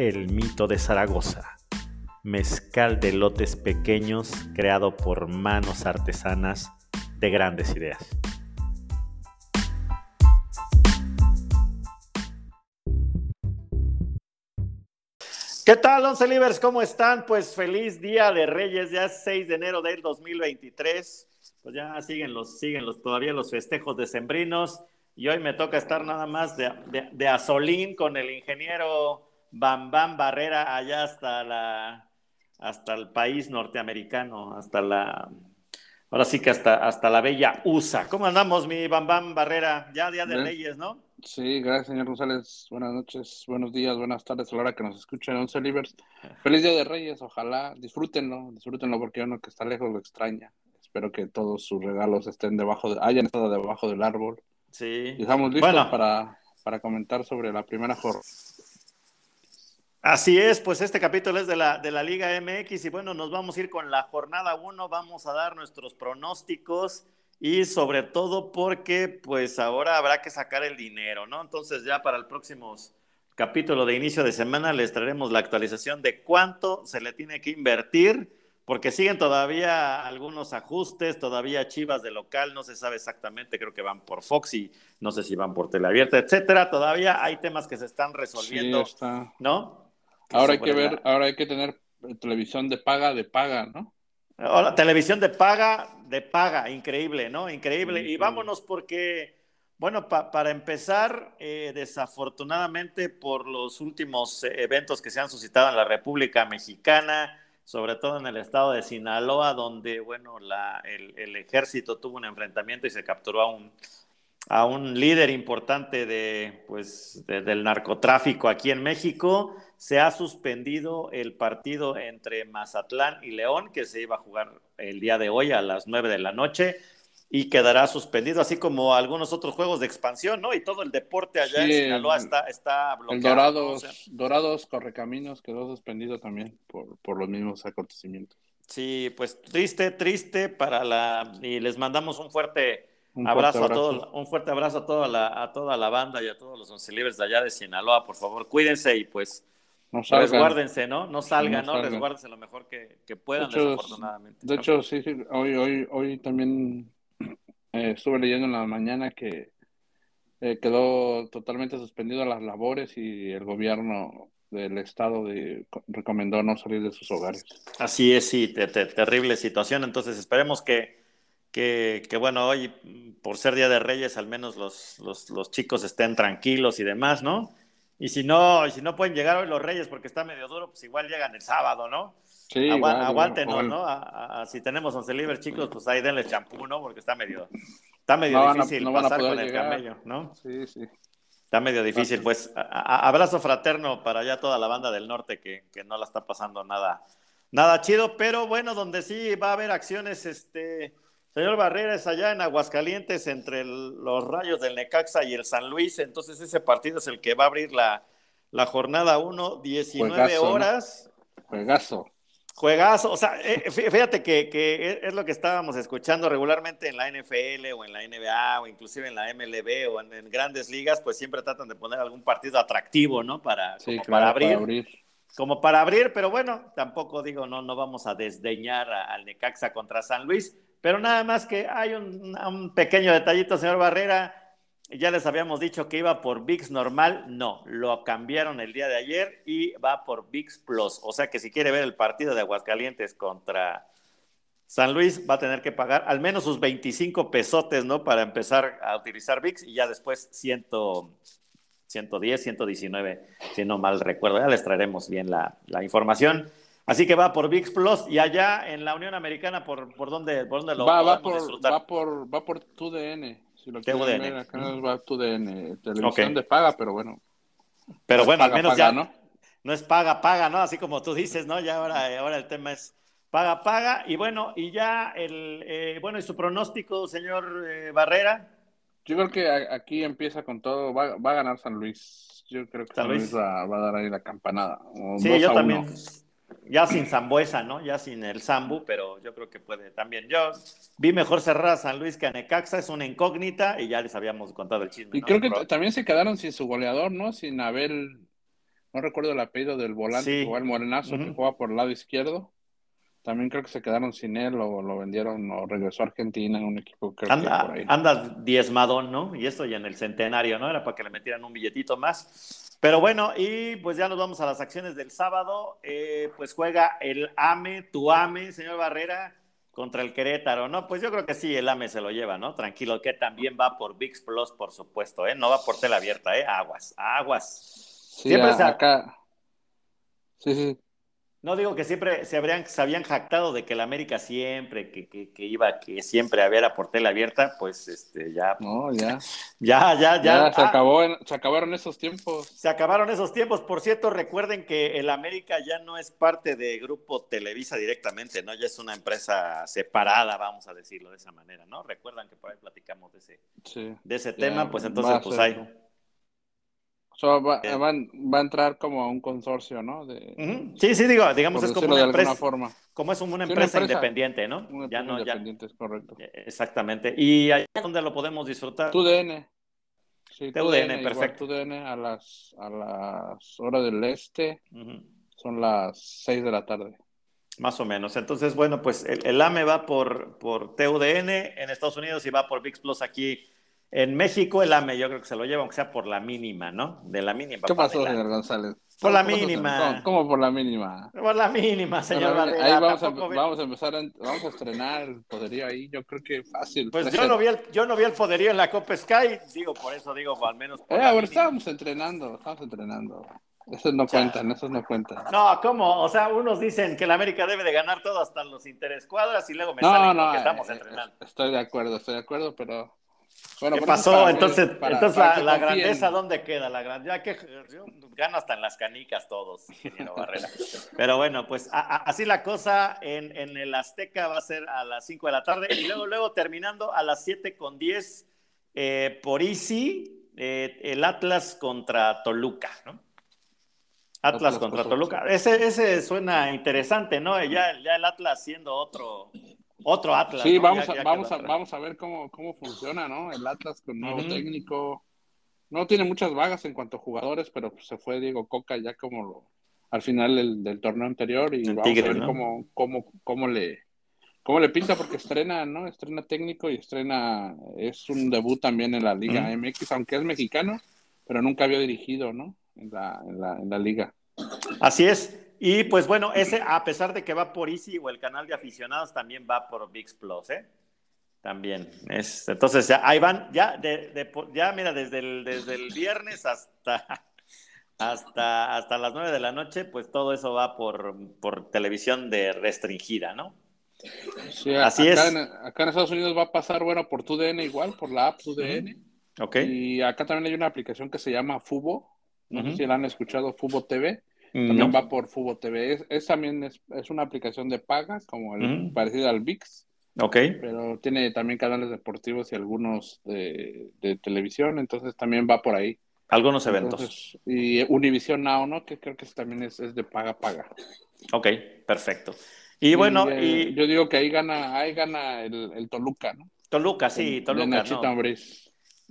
El Mito de Zaragoza, mezcal de lotes pequeños creado por manos artesanas de grandes ideas. ¿Qué tal, Once Livers? ¿Cómo están? Pues feliz Día de Reyes, ya es 6 de enero del 2023. Pues ya siguen los, siguen los, todavía los festejos decembrinos y hoy me toca estar nada más de, de, de asolín con el ingeniero Bam Bam Barrera allá hasta la hasta el país norteamericano, hasta la ahora sí que hasta, hasta la bella USA. ¿Cómo andamos, mi Bam Bam Barrera? Ya Día de. Reyes, ¿no? Sí, gracias, señor González. Buenas noches, buenos días, buenas tardes a la hora que nos escuchen, 11 Livers. Feliz Día de Reyes, ojalá, disfrútenlo, disfrútenlo porque uno que está lejos lo extraña. Espero que todos sus regalos estén debajo, de, hayan estado debajo del árbol. Sí. Y estamos listos Bueno. para, para comentar sobre la primera jornada. Así es, pues este capítulo es de la, de la Liga MX y bueno, nos vamos a ir con la jornada 1, vamos a dar nuestros pronósticos y sobre todo porque pues ahora habrá que sacar el dinero, ¿no? Entonces ya para el próximo capítulo de inicio de semana les traeremos la actualización de cuánto se le tiene que invertir, porque siguen todavía algunos ajustes, todavía Chivas de local, no se sabe exactamente, creo que van por Fox y no sé si van por teleabierta, etcétera, todavía hay temas que se están resolviendo, Sí, está. ¿no? Ahora hay que ver, la- ahora hay que tener televisión de paga, de paga, ¿no? Ahora, televisión de paga, de paga, increíble, ¿no? Increíble. Y vámonos porque, bueno, pa- para empezar, eh, desafortunadamente por los últimos eh, eventos que se han suscitado en la República Mexicana, sobre todo en el estado de Sinaloa, donde, bueno, la- el, el ejército tuvo un enfrentamiento y se capturó a un, a un líder importante de, pues, de- del narcotráfico aquí en México. Se ha suspendido el partido entre Mazatlán y León, que se iba a jugar el día de hoy a las 9 de la noche, y quedará suspendido, así como algunos otros juegos de expansión, ¿no? Y todo el deporte allá Sí, en Sinaloa el- está, está El bloqueado. O Dorados, sea, Dorados Correcaminos quedó suspendido también por, por los mismos acontecimientos. sí, pues triste, triste para la... Y les mandamos un fuerte Un abrazo, fuerte a todos, un fuerte abrazo a toda la, a toda la banda y a todos los once libres de allá de Sinaloa, por favor, cuídense y pues No salgan. resguárdense, ¿no? No salgan, No ¿no? salgan. Resguárdense lo mejor que, que puedan, De hecho, desafortunadamente. De ¿no? hecho, sí, sí, hoy, hoy, hoy también eh, estuve leyendo en la mañana que eh, quedó totalmente suspendido las labores y el gobierno del estado de- recomendó no salir de sus hogares. Así es, sí, te- te- terrible situación. Entonces esperemos que, que, que, bueno, hoy, por ser Día de Reyes, al menos los, los, los chicos estén tranquilos y demás, ¿no? Y si no, y si no pueden llegar hoy los Reyes porque está medio duro, pues igual llegan el sábado, ¿no? Sí, Agua- igual, aguántenos, igual. ¿no? A- a- a- si tenemos once libres, chicos, pues ahí denle champú, ¿no? Porque está medio, está medio No difícil no pasar con el camello, ¿no? Sí, sí. Está medio difícil, pues a- abrazo fraterno para allá toda la banda del norte que, que no la está pasando nada, nada chido, pero bueno, donde sí va a haber acciones, este, señor Barrera es allá en Aguascalientes entre el- los rayos del Necaxa y el San Luis, entonces ese partido es el que va a abrir la, la jornada 1, 19 Juegazo, ¿no? horas. Juegazo. Juegazo, o sea, eh, fí- fíjate que, que es- lo que estábamos escuchando regularmente en la NFL o en la NBA o inclusive en la MLB o en, en grandes ligas, pues siempre tratan de poner algún partido atractivo, ¿no? Para, Sí, como claro, para abrir, para abrir. como para abrir, pero bueno, tampoco digo, no, no vamos a desdeñar al Necaxa contra San Luis, pero nada más que hay un, pequeño detallito, señor Barrera, ya les habíamos dicho que iba por VIX normal, no, lo cambiaron el día de ayer y va por VIX Plus, o sea que si quiere ver el partido de Aguascalientes contra San Luis va a tener que pagar al menos sus 25 pesotes, ¿no? Para empezar a utilizar VIX y ya después 100, 110, 119, si no mal recuerdo. Ya les traeremos bien la información. Así que va por VIX Plus y allá en la Unión Americana, ¿por, por, dónde, por dónde lo Va, va, por, disfrutar? va, por, va por TUDN. Si lo quieren TUDN. ver, acá nos va TUDN. Televisión Ok. de paga, pero bueno. Pero no bueno, al menos paga, ya, ¿no? no es paga, paga, ¿no? Así como tú dices, ¿no? Ya ahora, ahora el tema es paga, paga. Y bueno, y ya el, eh, bueno, y su pronóstico, señor eh, Barrera. Yo creo que aquí empieza con todo, va, a ganar San Luis. Yo creo que San, Luis, va, a dar ahí la campanada. Sí, yo también. Ya sin Zambuesa, ¿no? Ya sin el Zambu, pero yo creo que puede también. Yo vi mejor cerrar a San Luis que a Necaxa, es una incógnita y ya les habíamos contado el chisme. Y creo que también se quedaron sin su goleador, ¿no? Sin Abel, no recuerdo el apellido del volante, o el Morenazo, que juega por el lado izquierdo. También creo que se quedaron sin él o lo vendieron o regresó a Argentina en un equipo creo anda, que por ahí. Anda diezmadón, ¿no? Y esto ya en el centenario, ¿no? Era para que le metieran un billetito más. Pero bueno, y pues ya nos vamos a las acciones del sábado. Eh, pues juega el AME, tu AME, señor Barrera, contra el Querétaro, ¿no? Pues yo creo que sí, el AME se lo lleva, ¿no? Tranquilo, que también va por VIX Plus, por supuesto, ¿eh? No va por tela abierta, ¿eh? Aguas, aguas. Sí, Siempre acá. Sí, sí. No digo que siempre se, habrían, se habían jactado de que el América siempre, que, que, que iba, que siempre había por tela abierta, pues este, ya. No, ya. Ya, ya, ya. se, acabó, se acabaron esos tiempos. Se acabaron esos tiempos. Por cierto, recuerden que el América ya no es parte de Grupo Televisa directamente, ¿no? Ya es una empresa separada, vamos a decirlo de esa manera, ¿no? Recuerdan que por ahí platicamos de ese, de ese tema, pues entonces, pues hay va, va, a entrar como a un consorcio, ¿no? De, Sí, sí, digo, digamos, es como una empresa. Forma. Como es una empresa, independiente, ¿no? ya no, independiente, ya... es correcto. Eh, exactamente. ¿Y ahí es donde lo podemos disfrutar? TUDN. Sí, TUDN, perfecto. TUDN a las, a las horas del este. Son las 6 de la tarde. Más o menos. Entonces, bueno, pues el, el AME va por, por TUDN en Estados Unidos y va por VIX Plus aquí en México el AME yo creo que se lo lleva, aunque sea por la mínima, ¿no? De la mínima. ¿Qué pasó, señor González? Por la mínima. ¿Cómo, por la mínima? Por la mínima, señor Ahí vamos a, vamos a, empezar, a, vamos a estrenar el poderío ahí, yo creo que fácil. Pues yo no, vi el, yo no vi el poderío en la Copa Sky, digo, por eso digo, al menos. Por eh, a ver, estábamos entrenando, estábamos entrenando. Esos no cuentan, esos no cuentan. No, ¿cómo? O sea, unos dicen que la América debe de ganar todo hasta los interescuadras y luego me salen no, que estamos eh, entrenando. Estoy de acuerdo, estoy de acuerdo, pero ¿Qué pasó? entonces, entonces la, grandeza, ¿dónde queda? La grandeza, que gana hasta en las canicas todos, ingeniero Barrera. Pero bueno, pues así la cosa en, en, el Azteca va a ser a las 5 de la tarde y luego, luego terminando a las 7 con 10 eh, por Easy, eh, el Atlas contra Toluca, ¿no? Atlas, contra Toluca. Ese, ese suena interesante, ¿no? Ya, ya el Atlas siendo otro, otro Atlas. Sí, vamos, a, vamos, a, vamos a ver cómo, cómo funciona, ¿no? El Atlas con nuevo técnico. No tiene muchas vagas en cuanto a jugadores, pero se fue Diego Coca ya como lo, al final del, torneo anterior y vamos a ver cómo, cómo, cómo, le, cómo le pinta porque estrena, ¿no? Estrena técnico y estrena, es un debut también en la Liga MX, aunque es mexicano, pero nunca había dirigido, ¿no? En la, en la, en la liga. Así es. Y pues bueno, ese, a pesar de que va por Easy o el canal de aficionados, también va por VIX Plus, ¿eh? También. Es, entonces, ya, ahí van, ya, de, ya mira, desde el, desde el viernes hasta, hasta, hasta las nueve de la noche, pues todo eso va por, por televisión de restringida, ¿no? Sí, Así acá es. En, acá en Estados Unidos va a pasar, bueno, por TUDN igual, por la app TUDN. Ok. Y acá también hay una aplicación que se llama Fubo. No sé si la han escuchado, Fubo TV. También va por Fubo TV. Es, también es, una aplicación de paga, como el parecido al VIX. Ok. Pero tiene también canales deportivos y algunos de, televisión, entonces también va por ahí. Algunos eventos. y Univision Now, ¿no? Que creo que también es, de paga, paga. Ok, perfecto. Y, bueno, eh, y... yo digo que ahí gana, ahí gana el, Toluca, ¿no? Toluca, sí, Toluca. De Nachito ¿no?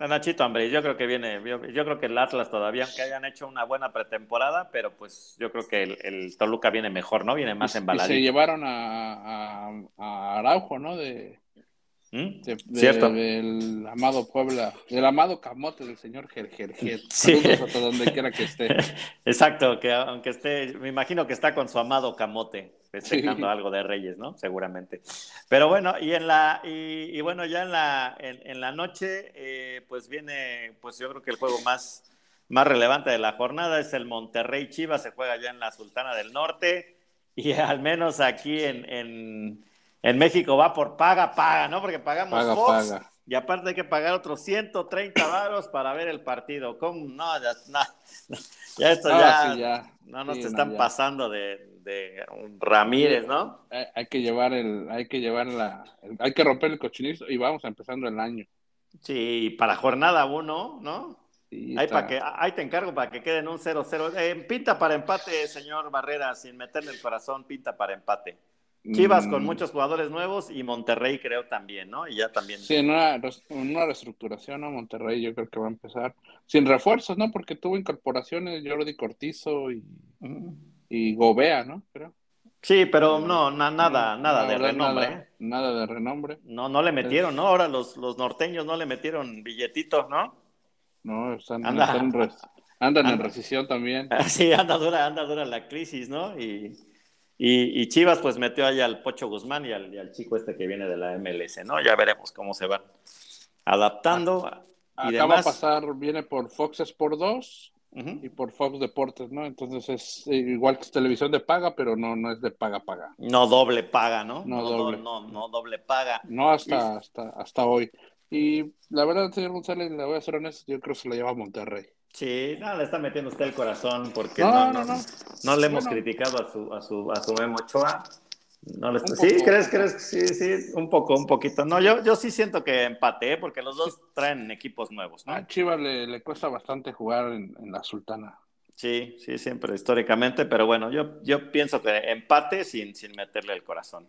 Nachito Ambriz, yo creo que viene, yo, creo que el Atlas todavía, aunque hayan hecho una buena pretemporada, pero pues yo creo que el, Toluca viene mejor, ¿no? Viene más embalado. Se llevaron a, a, Araujo, ¿no? De, ¿Mm? Cierto. Del amado Puebla, del amado camote del señor Gergerget. Sí. Hasta donde quiera que esté. Exacto, que aunque esté, me imagino que está con su amado camote, festejando algo de Reyes, ¿no? Seguramente. Pero bueno, y en la, y, bueno, ya en la, en, la noche, eh, pues viene, pues yo creo que el juego más, más relevante de la jornada es el Monterrey Chivas, se juega ya en la Sultana del Norte, y al menos aquí en en México va por paga, paga, ¿no? Porque pagamos Fox, y aparte hay que pagar otros 130 varos para ver el partido. ¿Cómo? No, ya, ya esto ya, no nos están pasando de, de, Ramírez, ¿no? Hay, que llevar el, hay que llevar la, hay que romper el cochinito y vamos empezando el año. Sí, para jornada uno, ¿no? ahí, para que, ahí te encargo para que queden un 0-0. Eh, pinta para empate, señor Barrera, sin meterle el corazón, pinta para empate. Chivas con mm. muchos jugadores nuevos y Monterrey creo también, ¿no? Y ya también. Sí, en una, una reestructuración, ¿no? Monterrey yo creo que va a empezar sin refuerzos, ¿no? Porque tuvo incorporaciones Jordi Cortizo y, y Gobea, ¿no? Sí, pero no, nada, nada de renombre. ¿eh? Nada, de renombre. No, no le metieron, ¿no? Ahora los, los norteños no le metieron billetitos, ¿no? No, están, andan en recesión también. Sí, anda dura, anda dura la crisis, ¿no? Y, y, Chivas pues metió ahí al Pocho Guzmán y al, chico este que viene de la MLS, ¿no? Ya veremos cómo se van adaptando. y Acaba a pasar, viene por Fox Sport 2 y por Fox Deportes, ¿no? Entonces es igual que televisión de paga, pero no, no es de paga paga. No doble paga, ¿no? No, doble. No, no, doble paga. No hasta, hasta, hasta hoy. Y la verdad, señor González, le voy a ser honesto, yo creo que se lo lleva a Monterrey. Sí, no, le está metiendo usted el corazón porque no, no, no, no, le hemos criticado a su, a su, a su Memo Ochoa. No le sí, ¿crees, crees? Sí, sí, un poco, un poquito. No, yo, yo sí siento que empate, ¿eh? porque los dos traen equipos nuevos, ¿no? A Chivas le, le cuesta bastante jugar en, la Sultana. Sí, sí, siempre históricamente, pero bueno, yo, yo pienso que empate sin, sin meterle el corazón.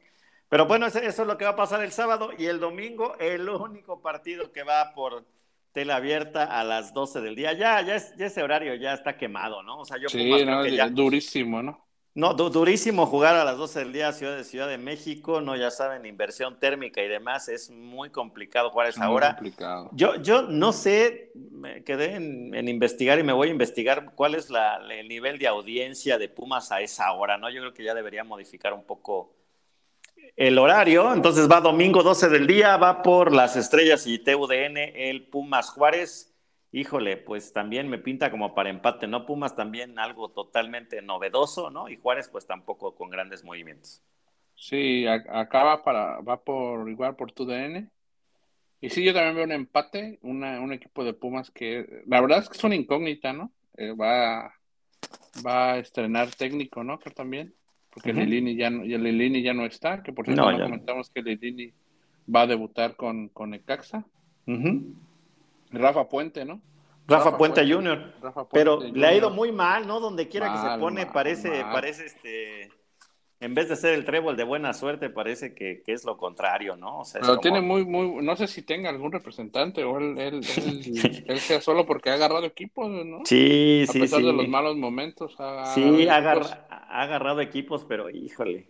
Pero bueno, eso es lo que va a pasar el sábado y el domingo, el único partido que va por tela abierta a las 12 del día. Ya, ya, es, ya ese horario ya está quemado, ¿no? O sea, yo sí, no, ya... durísimo, ¿no? No, durísimo jugar a las 12 del día Ciudad de Ciudad de México, no ya saben, inversión térmica y demás, es muy complicado jugar a esa hora. Complicado. Yo, yo no sé, me quedé en, investigar y me voy a investigar cuál es la, el nivel de audiencia de Pumas a esa hora, ¿no? Yo creo que ya debería modificar un poco el horario. Entonces va domingo 12 del día, va por las estrellas y TUDN, el Pumas Juárez. Híjole, pues también me pinta como para empate, ¿no? Pumas también algo totalmente novedoso, ¿no? Y Juárez pues tampoco con grandes movimientos. Sí, acá va, para, va por igual por TUDN. Y sí, yo también veo un empate, un equipo de Pumas que la verdad es que es una incógnita, ¿no? Eh, va, va a estrenar técnico, ¿no? Que también porque Lilini ya no, Lilini ya no está, que por cierto comentamos que Lilini va a debutar con, con Ecaxa. Rafa Puente, ¿no? Rafa, Puente, Junior. Pero le ha ido muy mal, ¿no? Donde quiera que se pone, parece, parece este en vez de ser el trébol de buena suerte, parece que, es lo contrario, ¿no? O sea, Pero tiene muy, muy, no sé si tenga algún representante o él, él, él, sea solo porque ha agarrado equipos, ¿no? Sí, sí, sí. A pesar de los malos momentos. Ha sí, ha, agarrado equipos, pero híjole.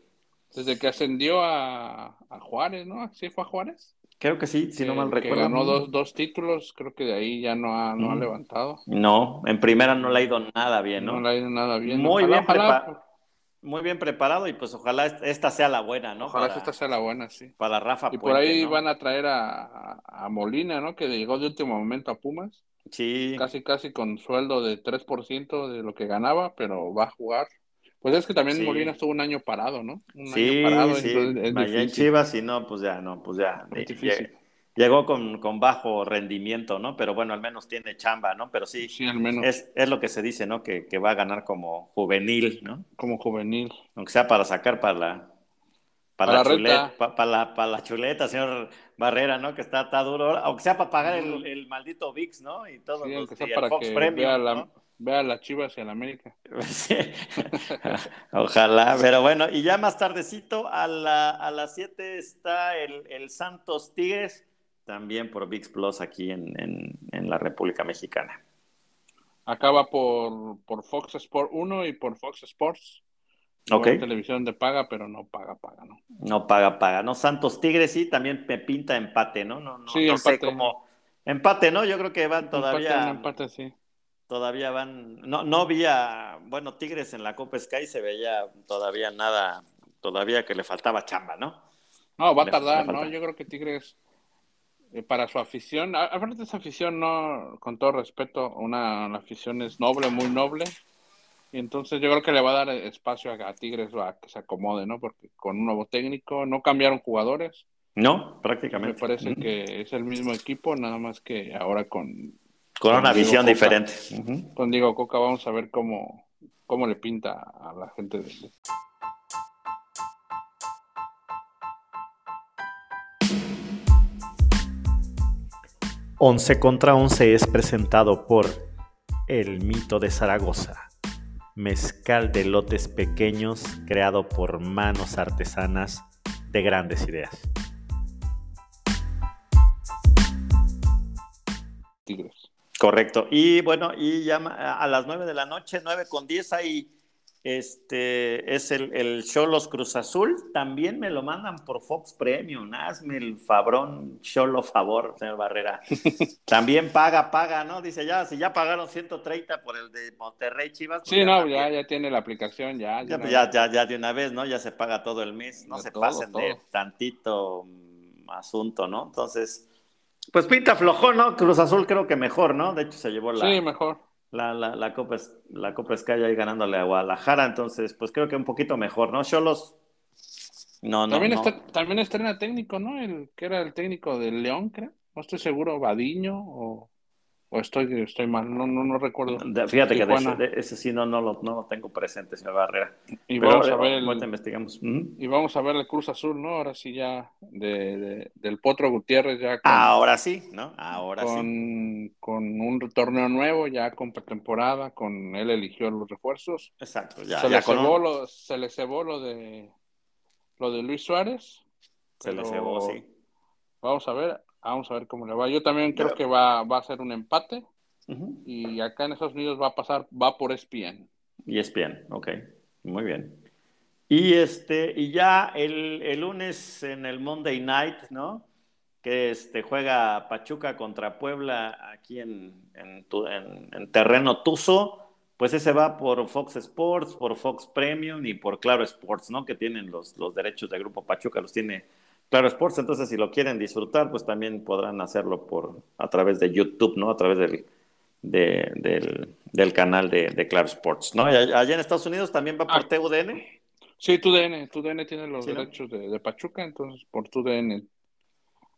Desde que ascendió a, Juárez, ¿no? ¿Sí fue a Juárez? Creo que sí, si no mal recuerdo. ganó dos, dos, títulos, creo que de ahí ya no ha, no ha levantado. No, en primera no le ha ido nada bien, ¿no? No le ha ido nada bien. Muy bien preparado muy bien preparado y pues ojalá esta sea la buena, ¿no? Ojalá esta sea la buena, sí. Para Rafa. Y por ahí van a traer a, Molina, ¿no? Que llegó de último momento a Pumas. Sí. Casi, casi con sueldo de 3% de lo que ganaba, pero va a jugar. Pues es que también Molina estuvo un año parado, ¿no? Un sí, año parado, sí. en Chivas y no, pues ya, no, pues ya. Es difícil llegó con, bajo rendimiento, ¿no? Pero bueno, al menos tiene chamba, ¿no? Pero sí, sí al menos. Es, es, lo que se dice, ¿no? Que, va a ganar como juvenil, ¿no? Como juvenil. Aunque sea para sacar para la, para, la, chuleta, para, la, para la chuleta, señor Barrera, ¿no? Que está, está duro. Aunque sea para pagar el, el maldito VIX, ¿no? Y todo sí, aunque sea para que vea, la, vea la Chivas y la América. Ojalá, pero bueno, y ya más tardecito, a, la, a las 7 está el, el Santos Tigres también por VIX Plus aquí en, la República Mexicana. Acaba por, por Fox Sport 1 y por Fox Sports. Ok. televisión de paga, pero no paga, paga, ¿no? No paga, paga. No, Santos Tigres sí, también me pinta empate, ¿no? No, no, sí, no empate. sé cómo. Empate, ¿no? Yo creo que van todavía. Empate, sí. Todavía van. No, no había. Bueno, Tigres en la Copa Sky se veía todavía nada. Todavía que le faltaba chamba, ¿no? No, va a tardar, ¿no? Yo creo que Tigres para su afición, aparte esa afición, no, con todo respeto, una, afición es noble, muy noble, y entonces yo creo que le va a dar espacio a, Tigres a que se acomode, ¿no? Porque con un nuevo técnico no cambiaron jugadores, No, prácticamente. Me parece que es el mismo equipo, nada más que ahora con... Con una visión diferente. Con Diego Coca vamos a ver cómo, cómo le pinta a la gente de... 11 contra 11 es presentado por El Mito de Zaragoza, mezcal de lotes pequeños creado por manos artesanas de grandes ideas. Correcto. Y bueno, y ya a las 9 de la noche, 9 con 10 hay este es el, el Cholos Cruz Azul. También me lo mandan por Fox Premium. Hazme el fabrón Cholo favor, señor Barrera. También paga, paga, ¿no? Dice ya, si ya pagaron 130 por el de Monterrey Chivas. Pues sí, no, ya, ya tiene la aplicación, ya. Ya, ya, ya, ya, de una vez, ¿no? Ya se paga todo el mes. No se pasen de tantito mm, asunto, ¿no? Entonces, pues pinta flojo, ¿no? Cruz Azul creo que mejor, ¿no? De hecho, se llevó la. Sí, mejor la, la, la, Copa, la Copa Sky ahí ganándole a Guadalajara, entonces pues creo que un poquito mejor, ¿no? Cholos. No, no, también, Está, también estrena técnico, ¿no? El que era el técnico del León, creo. No estoy seguro, Vadiño o o estoy, estoy mal, no, no, no recuerdo. Fíjate que de ese, sí no, no, lo, no lo tengo presente, señor Barrera. Y vamos a ver el, investigamos. Y vamos a ver el Cruz Azul, ¿no? Ahora sí ya de, del Potro Gutiérrez ya. Ahora sí, ¿no? Ahora con, sí. Con un torneo nuevo, ya con pretemporada, con él eligió los refuerzos. Exacto, ya. Se, le, cebó lo, se le cebó lo de, lo de Luis Suárez. Se le cebó, sí. Vamos a ver, Vamos a ver cómo le va. Yo también creo que va, va a ser un empate. Y acá en Estados Unidos va a pasar, va por ESPN. Y ESPN, ok. Muy bien. Y este, y ya el, el, lunes en el Monday Night, ¿no? Que este juega Pachuca contra Puebla aquí en, en, en, terreno Tuzo. Pues ese va por Fox Sports, por Fox Premium y por Claro Sports, ¿no? Que tienen los, los derechos de Grupo Pachuca, los tiene Claro Sports, entonces si lo quieren disfrutar, pues también podrán hacerlo por a través de YouTube, ¿no? A través del, del, canal de, Claro Sports, ¿no? allá en Estados Unidos también va por ah. TUDN. Sí, TUDN, TUDN tiene los derechos de, Pachuca, entonces por TUDN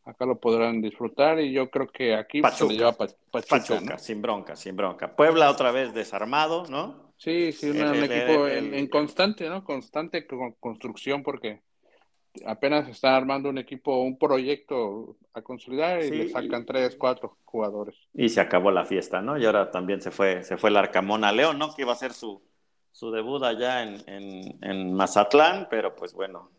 acá lo podrán disfrutar y yo creo que aquí se le lleva Pachuca, sin bronca, sin bronca. Puebla otra vez desarmado, ¿no? Sí, sí, un equipo en, constante, ¿no? Constante construcción porque apenas están armando un equipo, un proyecto a consolidar y le sacan tres, cuatro jugadores. Y se acabó la fiesta, ¿no? Y ahora también se fue, se fue el Arcamón a León, ¿no? Que iba a ser su, su debut allá en, en, Mazatlán, pero pues bueno,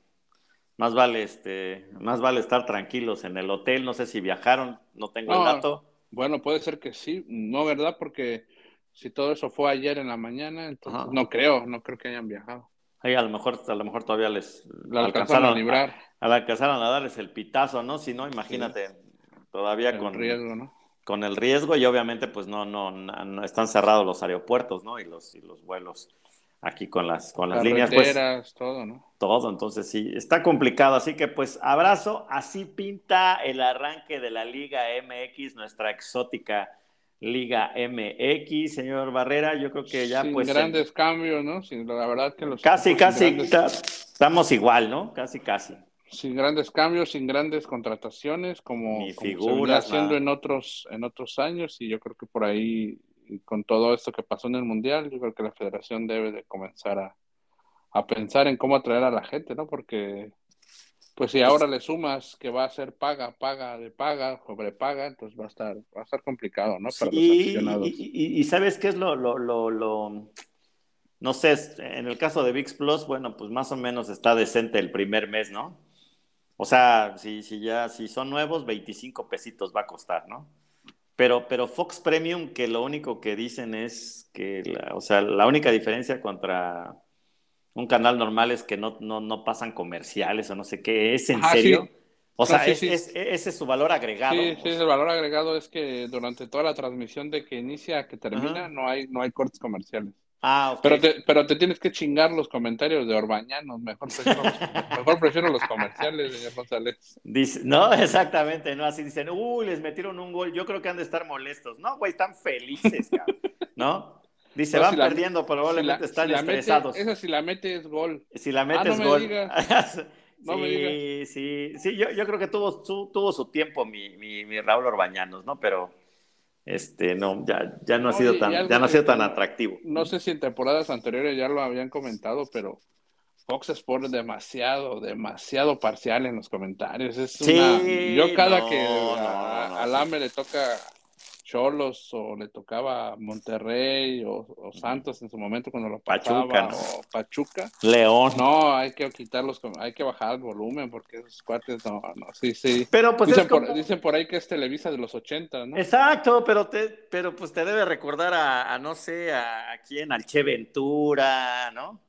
más vale este, más vale estar tranquilos en el hotel, no sé si viajaron, no tengo el dato. Bueno, puede ser que sí, no verdad, porque si todo eso fue ayer en la mañana, entonces no creo, no creo que hayan viajado. Ahí a lo mejor, a lo mejor todavía les alcanzaron, a librar. alcanzaron a darles el pitazo, ¿no? Si no, imagínate, todavía con riesgo, ¿no? Con el riesgo y obviamente pues no, no, no, están cerrados los aeropuertos, ¿no? Y los, y los vuelos aquí con las, con las líneas. Pues, todo, ¿no? Todo, entonces sí, está complicado. Así que pues abrazo, así pinta el arranque de la Liga MX, nuestra exótica Liga MX, señor Barrera, yo creo que ya sin pues... grandes cambios, ¿no? Sin, la verdad que los... Casi, casi, estamos igual, ¿no? Casi, casi. Sin grandes cambios, sin grandes contrataciones, como, figuras, haciendo en otros, en otros años, y yo creo que por ahí, con todo esto que pasó en el Mundial, yo creo que la federación debe de comenzar a, a pensar en cómo atraer a la gente, ¿no? Porque pues si ahora le sumas que va a ser paga, paga de paga, sobrepaga, entonces va a estar, va a estar complicado, ¿no? Para los aficionados. Y, sabes qué es lo, lo, lo, no sé, en el caso de VIX Plus, bueno, pues más o menos está decente el primer mes, ¿no? O sea, si, si ya, si son nuevos, 25 pesitos va a costar, ¿no? Pero, pero Fox Premium, que lo único que dicen es que, o sea, la única diferencia contra un canal normal es que no, no, no pasan comerciales o no sé qué. ¿Es en serio? O sea, ese es su valor agregado. Sí, sí, el valor agregado es que durante toda la transmisión de que inicia a que termina no hay, no hay cortes comerciales. Ah, pero, te, pero te tienes que chingar los comentarios de Orbañanos. Mejor prefiero los, mejor prefiero los comerciales, señor González. Dice, no, exactamente, ¿no? Así dicen, uy, les metieron un gol. Yo creo que han de estar molestos. No, güey, están felices, cabrón. ¿No? Dice, van perdiendo, probablemente están estresados. esa si la mete es gol. Si la metes ah, es gol. No me sí, sí, sí, yo, yo creo que tuvo su, tuvo su tiempo mi, mi, mi Raúl Orbañanos, ¿no? Pero este no ya, ya no ha sido tan ya no ha sido tan atractivo. No sé si en temporadas anteriores ya lo habían comentado, pero Fox Sports demasiado, demasiado parcial en los comentarios. Es sí, Yo cada no, que no, a, no, sí. AME le toca Cholos o le tocaba Monterrey o, o Santos en su momento cuando lo pasaba Pachuca, ¿no? o Pachuca. León. No, hay que quitarlos, hay que bajar el volumen porque esos cuates no, no, sí, sí. Pero pues dicen, es como- por, dicen por ahí que es Televisa de los 80, ¿no? Exacto, pero te, pero pues te debe recordar a, a, no sé, a, a quién, al Che Ventura, ¿no?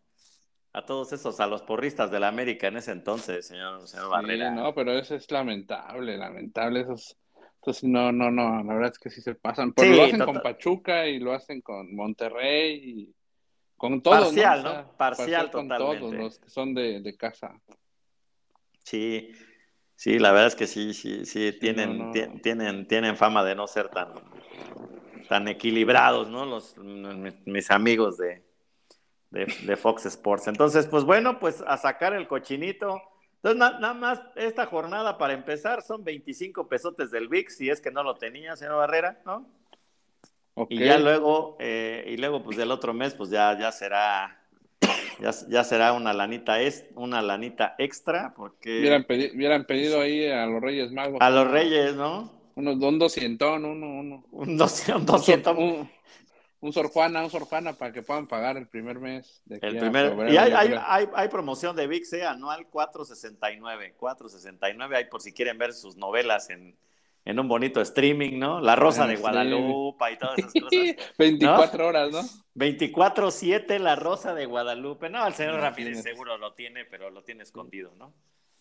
A todos esos, a los porristas de la América en ese entonces, señor, señor Sí, Barrera. no, pero eso es lamentable, lamentable. Esos, entonces, no, no, no, la verdad es que sí se pasan. Pero Sí, lo hacen total. con Pachuca y lo hacen con Monterrey y con todos, Parcial, ¿no? ¿no? Parcial con totalmente. todos los que son de, de casa. Sí, sí, la verdad es que sí, sí, sí, tienen, no, no. ti- tienen, tienen fama de no ser tan, tan equilibrados, ¿no? Los, mis, mis amigos de, de, de Fox Sports. Entonces, pues bueno, pues a sacar el cochinito. Entonces, na- nada más esta jornada para empezar son 25 pesotes del VIX, si es que no lo tenía, señor Barrera, ¿no? Ok. Y ya luego, eh, y luego, pues del otro mes, pues ya, ya será, ya, ya será una lanita, es, una lanita extra, porque Hubieran, pedi- hubieran pedido ahí a los Reyes Magos. a los Reyes, ¿no? Unos, un doscientón, uno, uno. Un 200, Un, 200 un, un Sor Juana, un Sor Juana para que puedan pagar el primer mes. De el primer, febrero, y hay, hay, hay, hay promoción de VIX, ¿eh? anual 469, 469, hay por si quieren ver sus novelas en, en un bonito streaming, ¿no? La Rosa de. Guadalupe y todas esas cosas. 24 horas, ¿no? 24-7, La Rosa de Guadalupe. No, el señor Ramírez seguro lo tiene, pero lo tiene escondido, ¿no?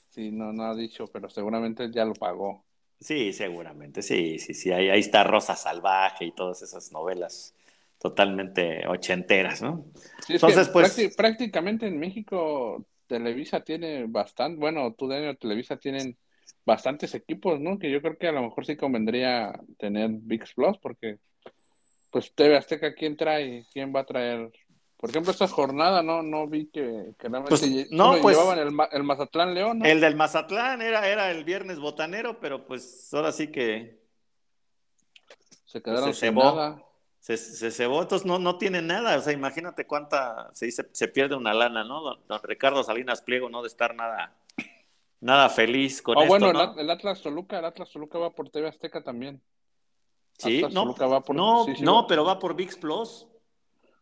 Sí, no, no ha dicho, pero seguramente ya lo pagó. Sí, seguramente, sí, sí, sí. Ahí, ahí está Rosa Salvaje y todas esas novelas totalmente ochenteras, ¿no? Sí, Entonces, pues- prácti- prácticamente en México Televisa tiene bastante, bueno, tú Daniel, Televisa tienen bastantes equipos, ¿no? Que yo creo que a lo mejor sí convendría tener VIX Plus porque pues TV Azteca, ¿quién trae? ¿Quién va a traer? Por ejemplo, esta jornada no no vi que, que realmente Pues, no, pues- llevaban el, el Mazatlán León, ¿no? El del Mazatlán era, era el viernes botanero, pero pues ahora sí que Se quedaron se sin nada. Se, se cebó, entonces no, no tiene nada. O sea, imagínate cuánta se dice, se pierde una lana, ¿no? Don, don Ricardo Salinas Pliego no de estar nada, nada feliz con Oh, esto, bueno, el, ¿no? At- el Atlas Toluca, el Atlas Toluca va por TV Azteca también. Sí, Atlas no, Toluca va por- no, sí, sí, no, va. pero va por VIX Plus.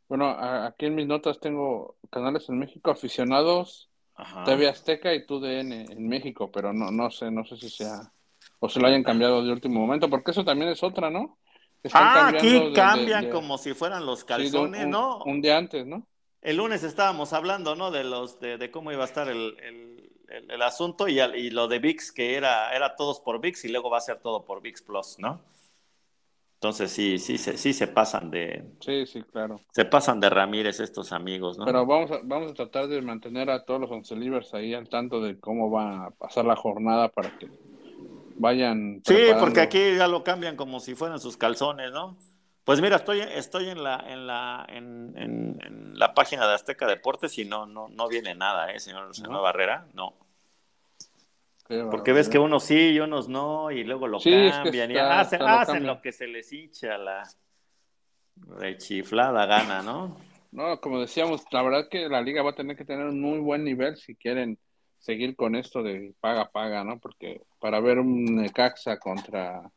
Bueno, a- aquí en mis notas tengo canales en México, aficionados, Ajá. TV Azteca y TUDN en México, pero no, no sé, no sé si sea, o se lo hayan cambiado de último momento, porque eso también es otra, ¿no? Están Ah, aquí de- cambian de- como si fueran los sí, un- calzones, ¿no? Un día antes, ¿no? El lunes estábamos hablando, ¿no? De los de, de cómo iba a estar el, el- el- el asunto y, al- y lo de VIX, que era, era todos por VIX y luego va a ser todo por VIX Plus, ¿no? Entonces sí, sí, se- sí se pasan de, Sí, sí, claro. se pasan de Ramírez estos amigos, ¿no? Pero vamos a, vamos a tratar de mantener a todos los once libres ahí al tanto de cómo va a pasar la jornada para que vayan sí, preparando. porque aquí ya lo cambian como si fueran sus calzones, ¿no? Pues mira, estoy, estoy en la, en la, en, en- en la página de Azteca Deportes y no, no, no viene nada, ¿eh, señor, señor ¿No? Barrera? No. Porque ves que unos sí y unos no, y luego lo Sí, es que cambian, y está- hacen, está lo hacen cambian. lo que se les hincha la rechiflada gana, ¿no? No, como decíamos, la verdad que la liga va a tener que tener un muy buen nivel si quieren seguir con esto de paga paga, ¿no? Porque para ver un Necaxa contra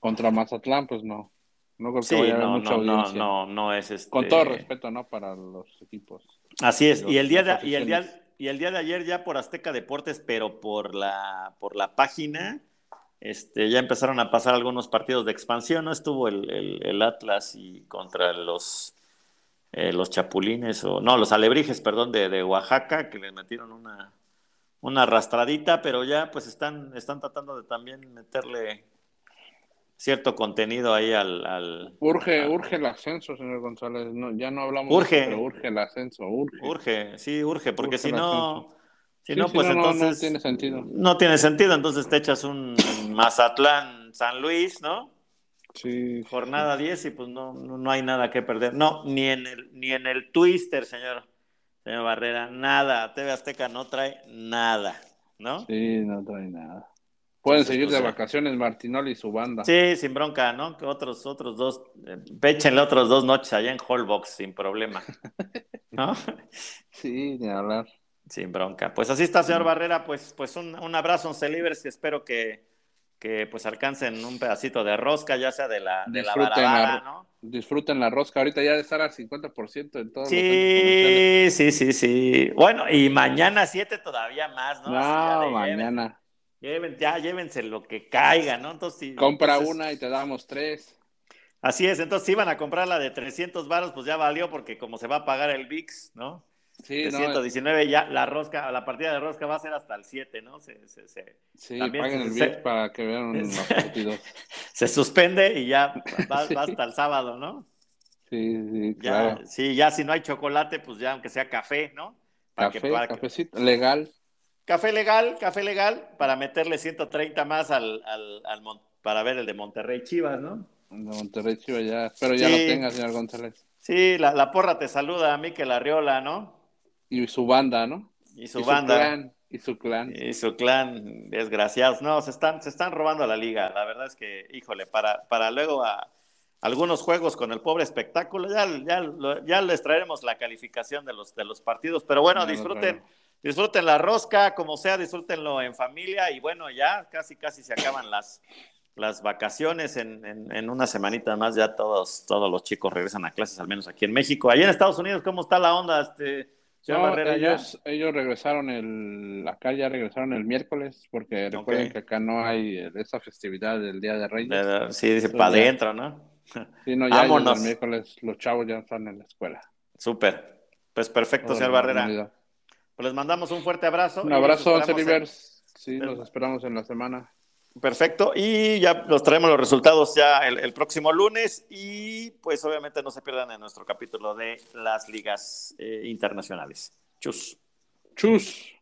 contra Mazatlán, pues no. No creo que Sí, vaya a haber no, mucha no, no, audiencia. no, no es este. Con todo respeto, ¿no? Para los equipos. Así es, los- y el día de, y el día, y el día de ayer ya por Azteca Deportes, pero por la, por la página, este, ya empezaron a pasar algunos partidos de expansión, ¿no? Estuvo el, el- el Atlas y contra los, eh, los Chapulines, o no, los Alebrijes, perdón, de, de Oaxaca, que les metieron una, una arrastradita, pero ya pues están, están tratando de también meterle cierto contenido ahí al, al- Urge, urge el ascenso, señor González. No, ya no hablamos Urge. de eso, pero urge el ascenso, urge. Urge, sí, urge, porque Urge si no, si Sí, no, sí, pues no, no, no entonces tiene sentido. no tiene sentido, entonces te echas un Mazatlán San Luis, ¿no? Sí. Jornada 10 y pues no, no, no hay nada que perder. No, ni en el, ni en el Twister, señor. Señor Barrera, nada. TV Azteca no trae nada, ¿no? Sí, no trae nada. Pueden seguir de vacaciones Martinoli y su banda. Sí, sin bronca, ¿no? Que otros, otros dos, eh, péchenle otros dos noches allá en Hallbox sin problema. ¿No? Sí, ni hablar. Sin bronca. Pues así está, señor Barrera. Pues, pues un, un abrazo, un celibres, y espero que, que pues alcancen un pedacito de rosca, ya sea de la, de la Disfruten barabara, la- ¿no? Disfruten la rosca. Ahorita ya de estar al 50% en todos los Sí, sí, sí, sí. Bueno, y mañana 7 todavía más, ¿no? No, mañana. lleven- ya llévense lo que caiga, ¿no? Entonces, sí, Compra entonces- una y te damos tres. Así es, entonces si iban a comprar la de 300 varos, pues ya valió porque como se va a pagar el VIX, ¿no? Sí, de no, 119 ya la rosca, la partida de rosca va a ser hasta el 7, ¿no? Se, se, se, sí también paguen el VIX para que vean los partidos. se suspende y ya va, Sí. va hasta el sábado, ¿no? Sí, sí, Ya. Sí, ya si no hay chocolate, pues ya aunque sea café, ¿no? Para que- Café, para que- cafecito, legal. Café legal, café legal, para meterle 130 más al, al, al Mon- para ver el de Monterrey Chivas, ¿no? De Monterrey Chivas ya. Espero ya Sí. lo tenga, señor González. Sí, la, la porra te saluda a Mikel Arriola, ¿no? Y su banda, ¿no? Y su Y banda. clan, y su clan. Y su clan, desgraciados. No, se están, se están robando la liga. La verdad es que, híjole, para, para luego a algunos juegos con el pobre espectáculo, ya, ya, ya les traeremos la calificación de los, de los partidos. Pero bueno, disfruten, disfruten la rosca, como sea, disfrútenlo en familia. Y bueno, ya casi, casi se acaban las, las vacaciones. En, en, en una semanita más ya todos, todos los chicos regresan a clases, al menos aquí en México. Allí en Estados Unidos, ¿cómo está la onda, este, No, ya? ellos, ellos regresaron el, acá ya regresaron el miércoles, porque recuerden que acá no hay esa festividad del Día de Reyes. De- sí, dice para adentro, ¿no? Sí, no, ya ellos el miércoles los chavos ya están en la escuela. Súper. Pues perfecto, señor Barrera. comunidad. Pues les mandamos un fuerte abrazo. Un abrazo, en- Celivers. Sí, los esperamos en la semana. Perfecto. Y ya los traemos los resultados ya el, próximo lunes. Y pues obviamente no se pierdan en nuestro capítulo de las ligas eh, internacionales. Chus. Chus.